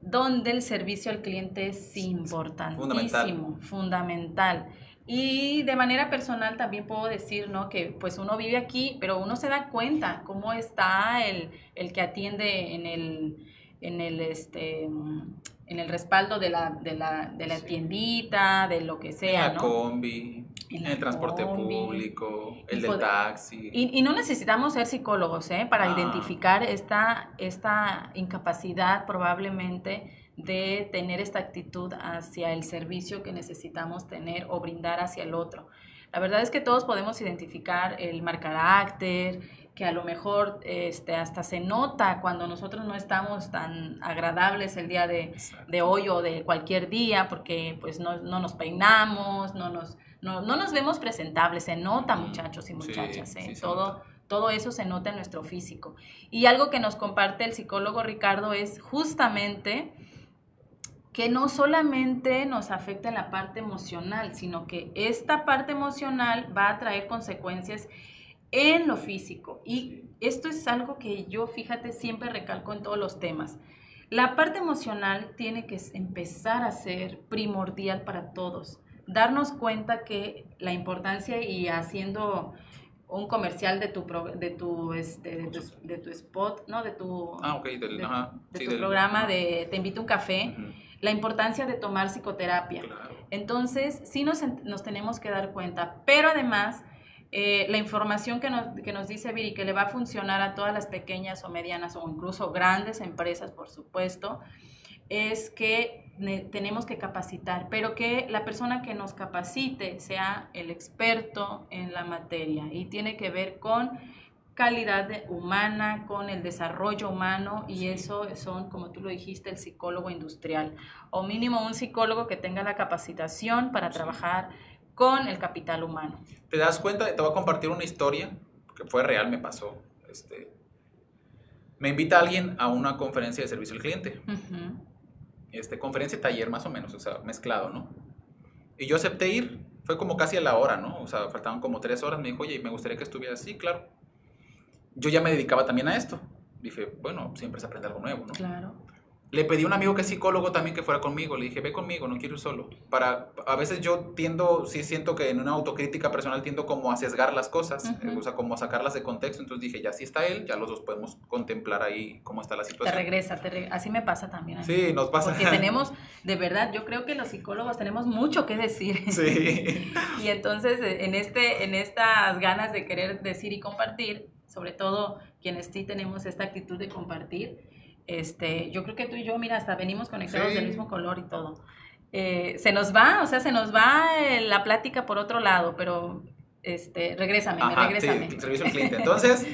donde el servicio al cliente es importantísimo, fundamental. fundamental. Y de manera personal también puedo decir, ¿no? Que pues uno vive aquí, pero uno se da cuenta cómo está el, el que atiende en el, en el, este, en el respaldo de la, de la, de la tiendita, de lo que sea, en la combi, en, el transporte público, el del taxi. Y, y, no necesitamos ser psicólogos, ¿eh? Para ah. identificar esta, esta incapacidad probablemente de tener esta actitud hacia el servicio que necesitamos tener o brindar hacia el otro. La verdad es que todos podemos identificar el mal carácter, que a lo mejor este, hasta se nota cuando nosotros no estamos tan agradables el día de, hoy o de cualquier día, porque pues no, nos peinamos, no nos, no, nos vemos presentables, se nota muchachos y muchachas, ¿eh? todo, todo eso se nota en nuestro físico. Y algo que nos comparte el psicólogo Ricardo es justamente que no solamente nos afecta la parte emocional, sino que esta parte emocional va a traer consecuencias en lo físico. Y esto es algo que yo, fíjate, siempre recalco en todos los temas. La parte emocional tiene que empezar a ser primordial para todos. Darnos cuenta que la importancia y haciendo un comercial de tu, de tu, este, de tu, spot, ¿no? De tu, ah, okay, del, de, ajá, de tu programa de Te invito a un café, la importancia de tomar psicoterapia. Entonces, sí nos, nos, tenemos que dar cuenta, pero además, eh, la información que nos, que nos dice Viri, que le va a funcionar a todas las pequeñas o medianas o incluso grandes empresas, por supuesto, es que tenemos que capacitar, pero que la persona que nos capacite sea el experto en la materia y tiene que ver con calidad humana, con el desarrollo humano y eso son, como tú lo dijiste, el psicólogo industrial o mínimo un psicólogo que tenga la capacitación para trabajar con el capital humano. ¿Te das cuenta? Te voy a compartir una historia que fue real, me pasó. Este, me invita alguien a una conferencia de servicio al cliente este, conferencia taller más o menos, o sea, mezclado, ¿no? Y yo acepté ir, fue como casi a la hora, ¿no? O sea, faltaban como tres horas, me dijo, oye, me gustaría que estuviera así, claro. Yo ya me dedicaba también a esto. Dije, bueno, siempre se aprende algo nuevo, ¿no? Claro. Le pedí a un amigo que es psicólogo también que fuera conmigo. Le dije, ve conmigo, no quiero ir solo. Para, a veces yo tiendo, sí siento que en una autocrítica personal tiendo como a sesgar las cosas, eh, o sea, como a sacarlas de contexto. Entonces dije, ya si está él, ya los dos podemos contemplar ahí cómo está la situación. Te regresa, así me pasa también. Sí, nos pasa. Porque tenemos, de verdad, yo creo que los psicólogos tenemos mucho que decir. Sí. y entonces, en, este, en estas ganas de querer decir y compartir, sobre todo quienes sí tenemos esta actitud de compartir, este, yo creo que tú y yo, mira, hasta venimos conectados del mismo color y todo. Eh, se nos va, o sea, se nos va la plática por otro lado, pero este, regrésame, Ajá, regrésame. Sí, servicio al cliente. Entonces,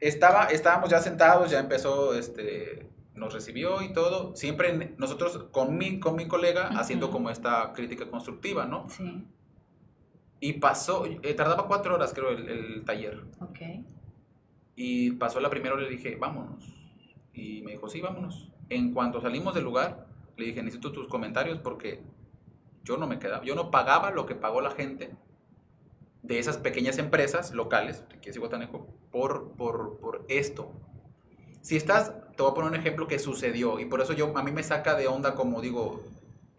estaba, estábamos ya sentados, ya empezó, este, nos recibió y todo. Siempre nosotros con mi, con mi colega haciendo como esta crítica constructiva, ¿no? Sí. Y pasó, eh, tardaba cuatro horas creo el, el taller. Ok. Y pasó la primera le dije, vámonos y me dijo, sí, vámonos. En cuanto salimos del lugar, le dije, necesito tus comentarios porque yo no me quedaba, yo no pagaba lo que pagó la gente de esas pequeñas empresas locales, que es Iguatanejo, por, por, por esto. Si estás, te voy a poner un ejemplo que sucedió y por eso yo, a mí me saca de onda como digo,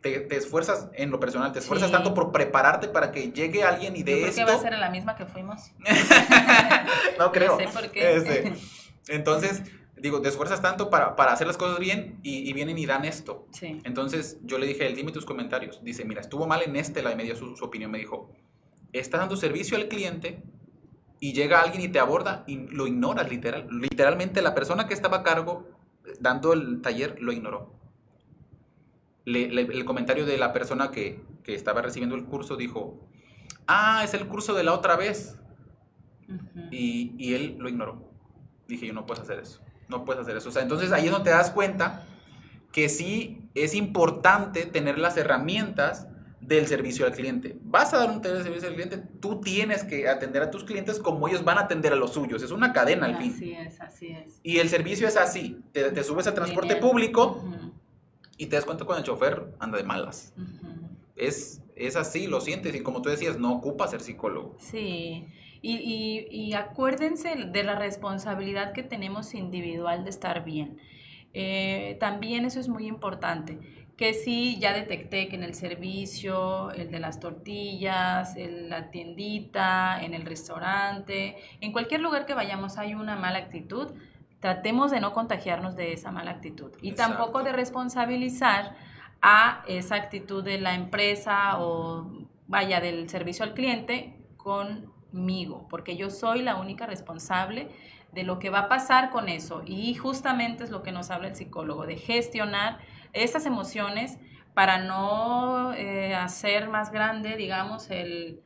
te, esfuerzas en lo personal, te esfuerzas tanto por prepararte para que llegue alguien y de yo creo esto... que va a ser la misma que fuimos. no creo. No sé por qué. Este, entonces, digo, te esfuerzas tanto para, para hacer las cosas bien y, vienen y dan esto. Sí. Entonces yo le dije, él, dime tus comentarios. Dice, mira, estuvo mal en este, la de media su, opinión. Me dijo, estás dando servicio al cliente y llega alguien y te aborda y lo ignoras, literal. Literalmente la persona que estaba a cargo dando el taller lo ignoró. El comentario de la persona que, que, estaba recibiendo el curso dijo, ah, es el curso de la otra vez. y, y él lo ignoró. Dije, yo no puedo hacer eso no puedes hacer eso. O sea, entonces ahí es donde te das cuenta que sí es importante tener las herramientas del servicio al cliente. Vas a dar un servicio al cliente, tú tienes que atender a tus clientes como ellos van a atender a los suyos. Es una cadena al fin. Así es, así es. Y el servicio es así. Te, subes al transporte público y te das cuenta cuando el chofer anda de malas. es, es así, lo sientes. Y como tú decías, no ocupa ser psicólogo. Sí. Y, y, acuérdense de la responsabilidad que tenemos individual de estar bien. Eh, también eso es muy importante. Que si ya detecté que en el servicio, el de las tortillas, en la tiendita, en el restaurante, en cualquier lugar que vayamos hay una mala actitud, tratemos de no contagiarnos de esa mala actitud. Y tampoco de responsabilizar a esa actitud de la empresa o vaya del servicio al cliente con porque yo soy la única responsable de lo que va a pasar con eso. Y justamente es lo que nos habla el psicólogo, de gestionar esas emociones para no eh, hacer más grande, digamos, el,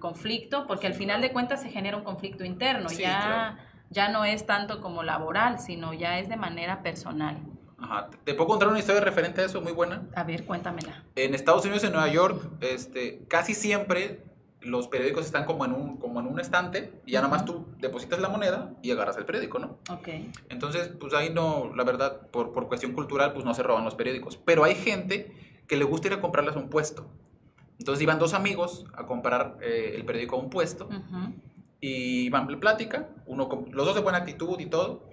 conflicto, porque al final de cuentas se genera un conflicto interno, ya, ya no es tanto como laboral, sino ya es de manera personal. Ajá. ¿Te puedo contar una historia referente a eso muy buena? A ver, cuéntamela. En Estados Unidos, en Nueva York, este, casi siempre los periódicos están como en un, como en un estante y ya nada más tú depositas la moneda y agarras el periódico, ¿no? Ok. Entonces, pues ahí no, la verdad, por, por cuestión cultural, pues no se roban los periódicos. Pero hay gente que le gusta ir a comprarles a un puesto. Entonces iban dos amigos a comprar eh, el periódico a un puesto y van plática, uno, los dos de buena actitud y todo.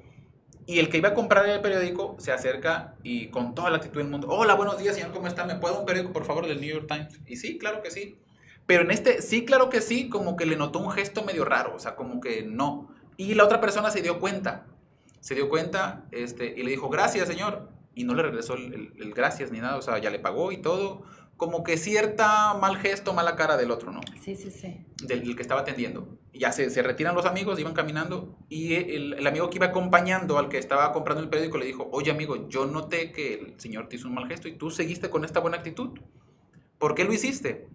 Y el que iba a comprar el periódico se acerca y con toda la actitud del mundo, hola, buenos días, señor, ¿cómo está? ¿Me puede un periódico, por favor, del New York Times? Y sí, claro que sí Pero en este, sí, claro que sí, como que le notó un gesto medio raro, o sea, como que no. Y la otra persona se dio cuenta, se dio cuenta este, y le dijo, gracias, señor. Y no le regresó el, el gracias ni nada, o sea, ya le pagó y todo como que cierta mal gesto, mala cara del otro, ¿no? Sí, sí, sí. Del, que estaba atendiendo. Ya se, se, retiran los amigos, iban caminando y el, el, amigo que iba acompañando al que estaba comprando el periódico le dijo, oye amigo, yo noté que el señor te hizo un mal gesto y tú seguiste con esta buena actitud. ¿Por qué lo hiciste?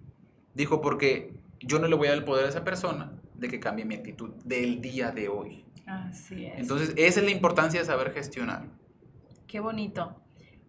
Dijo, porque yo no le voy a dar el poder a esa persona de que cambie mi actitud del día de hoy. Así es. Entonces, esa es la importancia de saber gestionar. Qué bonito.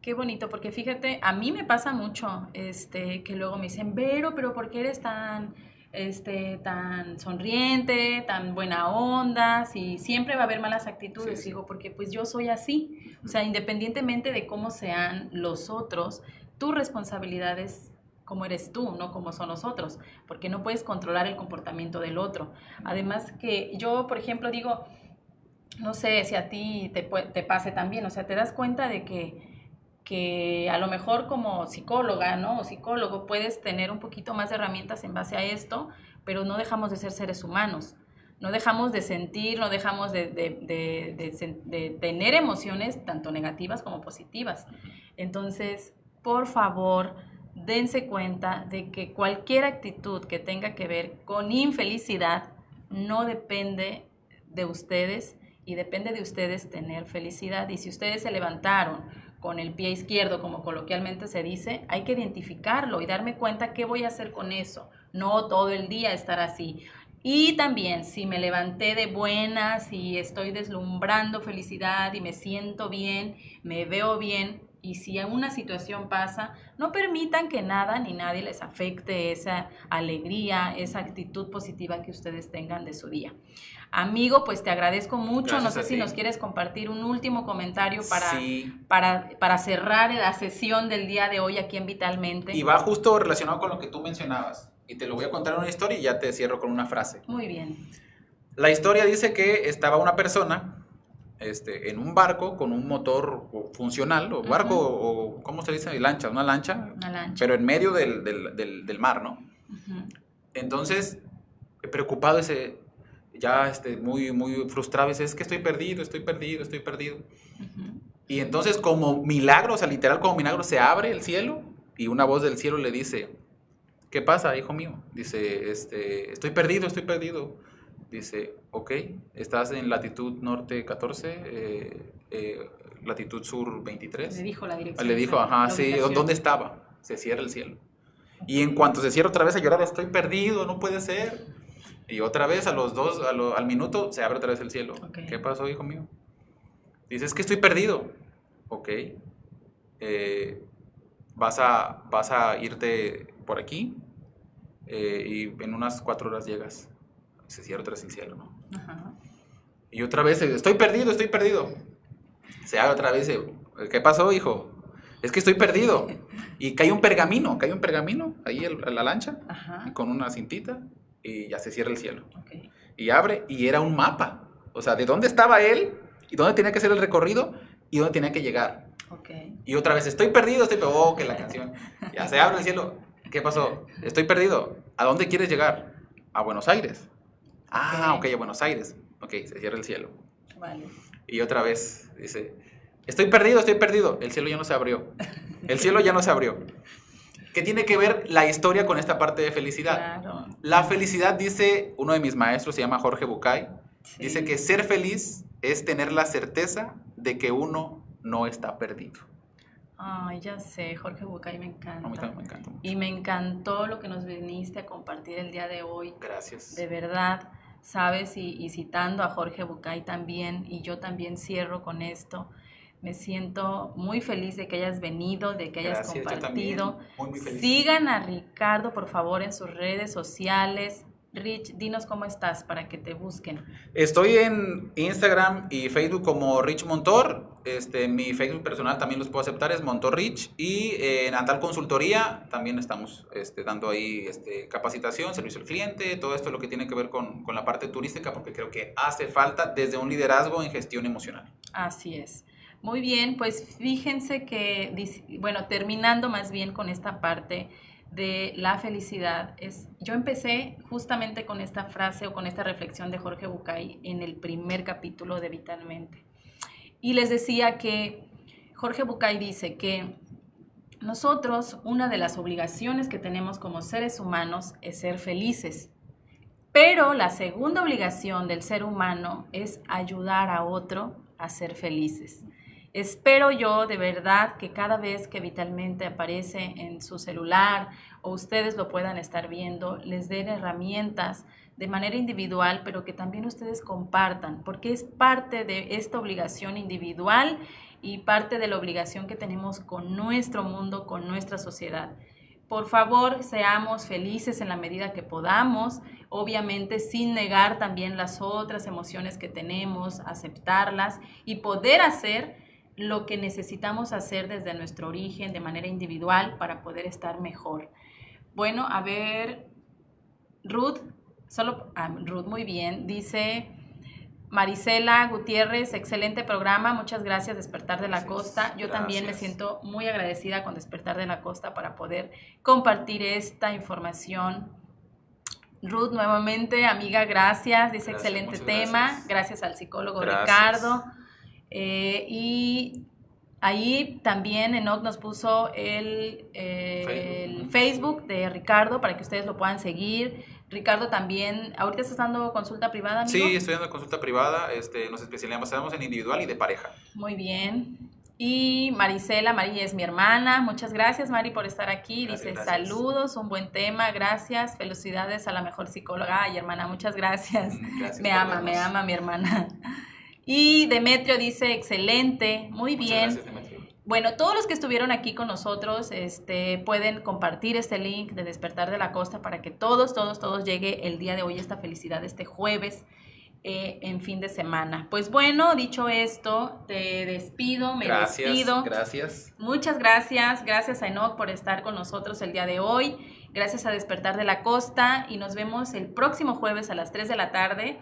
Qué bonito, porque fíjate, a mí me pasa mucho, este, que luego me dicen, Vero, pero ¿por qué eres tan, este, tan sonriente, tan buena onda? Si siempre va a haber malas actitudes, digo, porque pues yo soy así. O sea, independientemente de cómo sean los otros, tu responsabilidad es cómo eres tú, no cómo son los otros, porque no puedes controlar el comportamiento del otro. Además que yo, por ejemplo, digo, no sé si a ti te, te pase también, o sea, te das cuenta de que que a lo mejor como psicóloga, ¿no? O psicólogo puedes tener un poquito más de herramientas en base a esto, pero no dejamos de ser seres humanos. No dejamos de sentir, no dejamos de, de, tener emociones tanto negativas como positivas. Entonces, por favor, dense cuenta de que cualquier actitud que tenga que ver con infelicidad no depende de ustedes y depende de ustedes tener felicidad. Y si ustedes se levantaron con el pie izquierdo, como coloquialmente se dice, hay que identificarlo y darme cuenta qué voy a hacer con eso. No todo el día estar así. Y también, si me levanté de buenas y estoy deslumbrando felicidad y me siento bien, me veo bien, y si una situación pasa, no permitan que nada ni nadie les afecte esa alegría, esa actitud positiva que ustedes tengan de su día. Amigo, pues te agradezco mucho. no sé si nos quieres compartir un último comentario para, para, para cerrar la sesión del día de hoy aquí en Vitalmente. Y va justo relacionado con lo que tú mencionabas. Y te lo voy a contar en una historia y ya te cierro con una frase. Muy bien. La historia dice que estaba una persona este, en un barco con un motor funcional, o barco, o ¿cómo se dice? Lancha, una lancha. Una lancha. Pero en medio del, del, del, mar, ¿no? Entonces, preocupado ese, ya este, muy, muy frustrado, dice, es que estoy perdido, estoy perdido, estoy perdido. Y entonces como milagro, o sea, literal como milagro, se abre el cielo y una voz del cielo le dice, ¿qué pasa, hijo mío? Dice, este, estoy perdido, estoy perdido. Dice, ok, estás en latitud norte 14, eh, eh, latitud sur 23. Le dijo la dirección. Le dijo, ajá, sí, ¿dónde estaba? Se cierra el cielo. Y en cuanto se cierra otra vez a llorar, estoy perdido, no puede ser. Y otra vez, a los dos, al minuto, se abre otra vez el cielo. ¿Qué pasó, hijo mío? Dices es que estoy perdido. Ok. Eh, vas, a, vas a irte por aquí eh, y en unas cuatro horas llegas. Se cierra otra vez el cielo, ¿no? Y otra vez, estoy perdido, estoy perdido. Se abre otra vez, ¿qué pasó, hijo? Es que estoy perdido. Y cae un pergamino, cae un pergamino ahí en la lancha, con una cintita, y ya se cierra el cielo. Y abre y era un mapa. O sea, de dónde estaba él y dónde tenía que hacer el recorrido y dónde tenía que llegar. Y otra vez, estoy perdido, estoy perdido. Oh, que la canción. Ya se abre el cielo. ¿Qué pasó? Estoy perdido. ¿A dónde quieres llegar? A Buenos Aires. Ah, ok, a Buenos Aires. Ok, se cierra el cielo. Vale. Y otra vez dice, estoy perdido, estoy perdido. El cielo ya no se abrió. El cielo ya no se abrió. ¿Qué tiene que ver la historia con esta parte de felicidad? La felicidad, dice uno de mis maestros, se llama Jorge Bucay, dice que ser feliz es tener la certeza de que uno no está perdido. Ay, ya sé, Jorge Bucay me encanta. A mí también me encanta. Y me encantó lo que nos viniste a compartir el día de hoy. Gracias. De verdad, sabes, y, y citando a Jorge Bucay también, y yo también cierro con esto me siento muy feliz de que hayas venido, de que hayas compartido. Sigan a Ricardo, por favor, en sus redes sociales. Rich, dinos cómo estás para que te busquen. Estoy en Instagram y Facebook como Rich Montor. Este, mi Facebook personal también los puedo aceptar, es Montor Rich. Y en Natal Consultoría también estamos este, dando ahí este, capacitación, servicio al cliente, todo esto lo que tiene que ver con, con la parte turística, porque creo que hace falta desde un liderazgo en gestión emocional. Así es. Muy bien, pues fíjense que, bueno, terminando más bien con esta parte de la felicidad es, yo empecé justamente con esta frase o con esta reflexión de Jorge Bucay en el primer capítulo de Vitalmente. Y les decía que Jorge Bucay dice que nosotros, una de las obligaciones que tenemos como seres humanos es ser felices. Pero la segunda obligación del ser humano es ayudar a otro a ser felices. Espero yo de verdad que cada vez que Vitalmente aparece en su celular o ustedes lo puedan estar viendo, les den herramientas de manera individual, pero que también ustedes compartan, porque es parte de esta obligación individual y parte de la obligación que tenemos con nuestro mundo, con nuestra sociedad. Por favor, seamos felices en la medida que podamos, obviamente sin negar también las otras emociones que tenemos, aceptarlas y poder hacer lo que necesitamos hacer desde nuestro origen de manera individual para poder estar mejor. Bueno, a ver, Ruth, solo, ah, Ruth, muy bien, dice Marisela Gutiérrez, excelente programa, muchas gracias Despertar de la Costa. Yo también me siento muy agradecida con Despertar de la Costa para poder compartir esta información. Ruth, nuevamente, amiga, gracias. Dice excelente tema. Gracias. al psicólogo Ricardo. Eh, y ahí también Enoch nos puso el, eh, Facebook, de Ricardo para que ustedes lo puedan seguir. Ricardo también, ahorita estás dando consulta privada, amigo? Sí, estoy dando consulta privada, este, nos especializamos en individual y de pareja. Muy bien. Y Marisela, María es mi hermana. Muchas gracias, Mari, por estar aquí. Dice, saludos, un buen tema, gracias. Felicidades a la mejor psicóloga. Ay, hermana, muchas gracias. me ama, me ama mi hermana. Y Demetrio dice, excelente, muy bien. Bueno, todos los que estuvieron aquí con nosotros este, pueden compartir este link de Despertar de la Costa para que todos, todos, todos llegue el día de hoy esta felicidad, este jueves. Eh, en fin de semana. Pues bueno, dicho esto, te despido, me gracias, despido. Gracias. Muchas gracias, gracias a Enoch por estar con nosotros el día de hoy, gracias a Despertar de la Costa y nos vemos el próximo jueves a las 3 de la tarde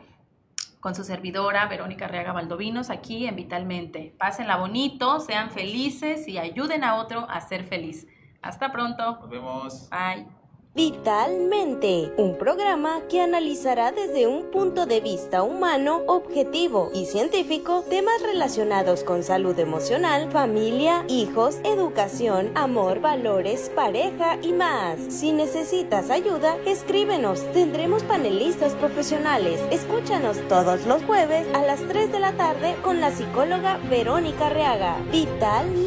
con su servidora Verónica Reaga Valdovinos aquí en Vitalmente. Pásenla bonito, sean felices y ayuden a otro a ser feliz. Hasta pronto. Nos vemos. Bye. Vitalmente, un programa que analizará desde un punto de vista humano, objetivo y científico temas relacionados con salud emocional, familia, hijos, educación, amor, valores, pareja y más. Si necesitas ayuda, escríbenos. Tendremos panelistas profesionales. Escúchanos todos los jueves a las 3 de la tarde con la psicóloga Verónica Reaga. Vitalmente.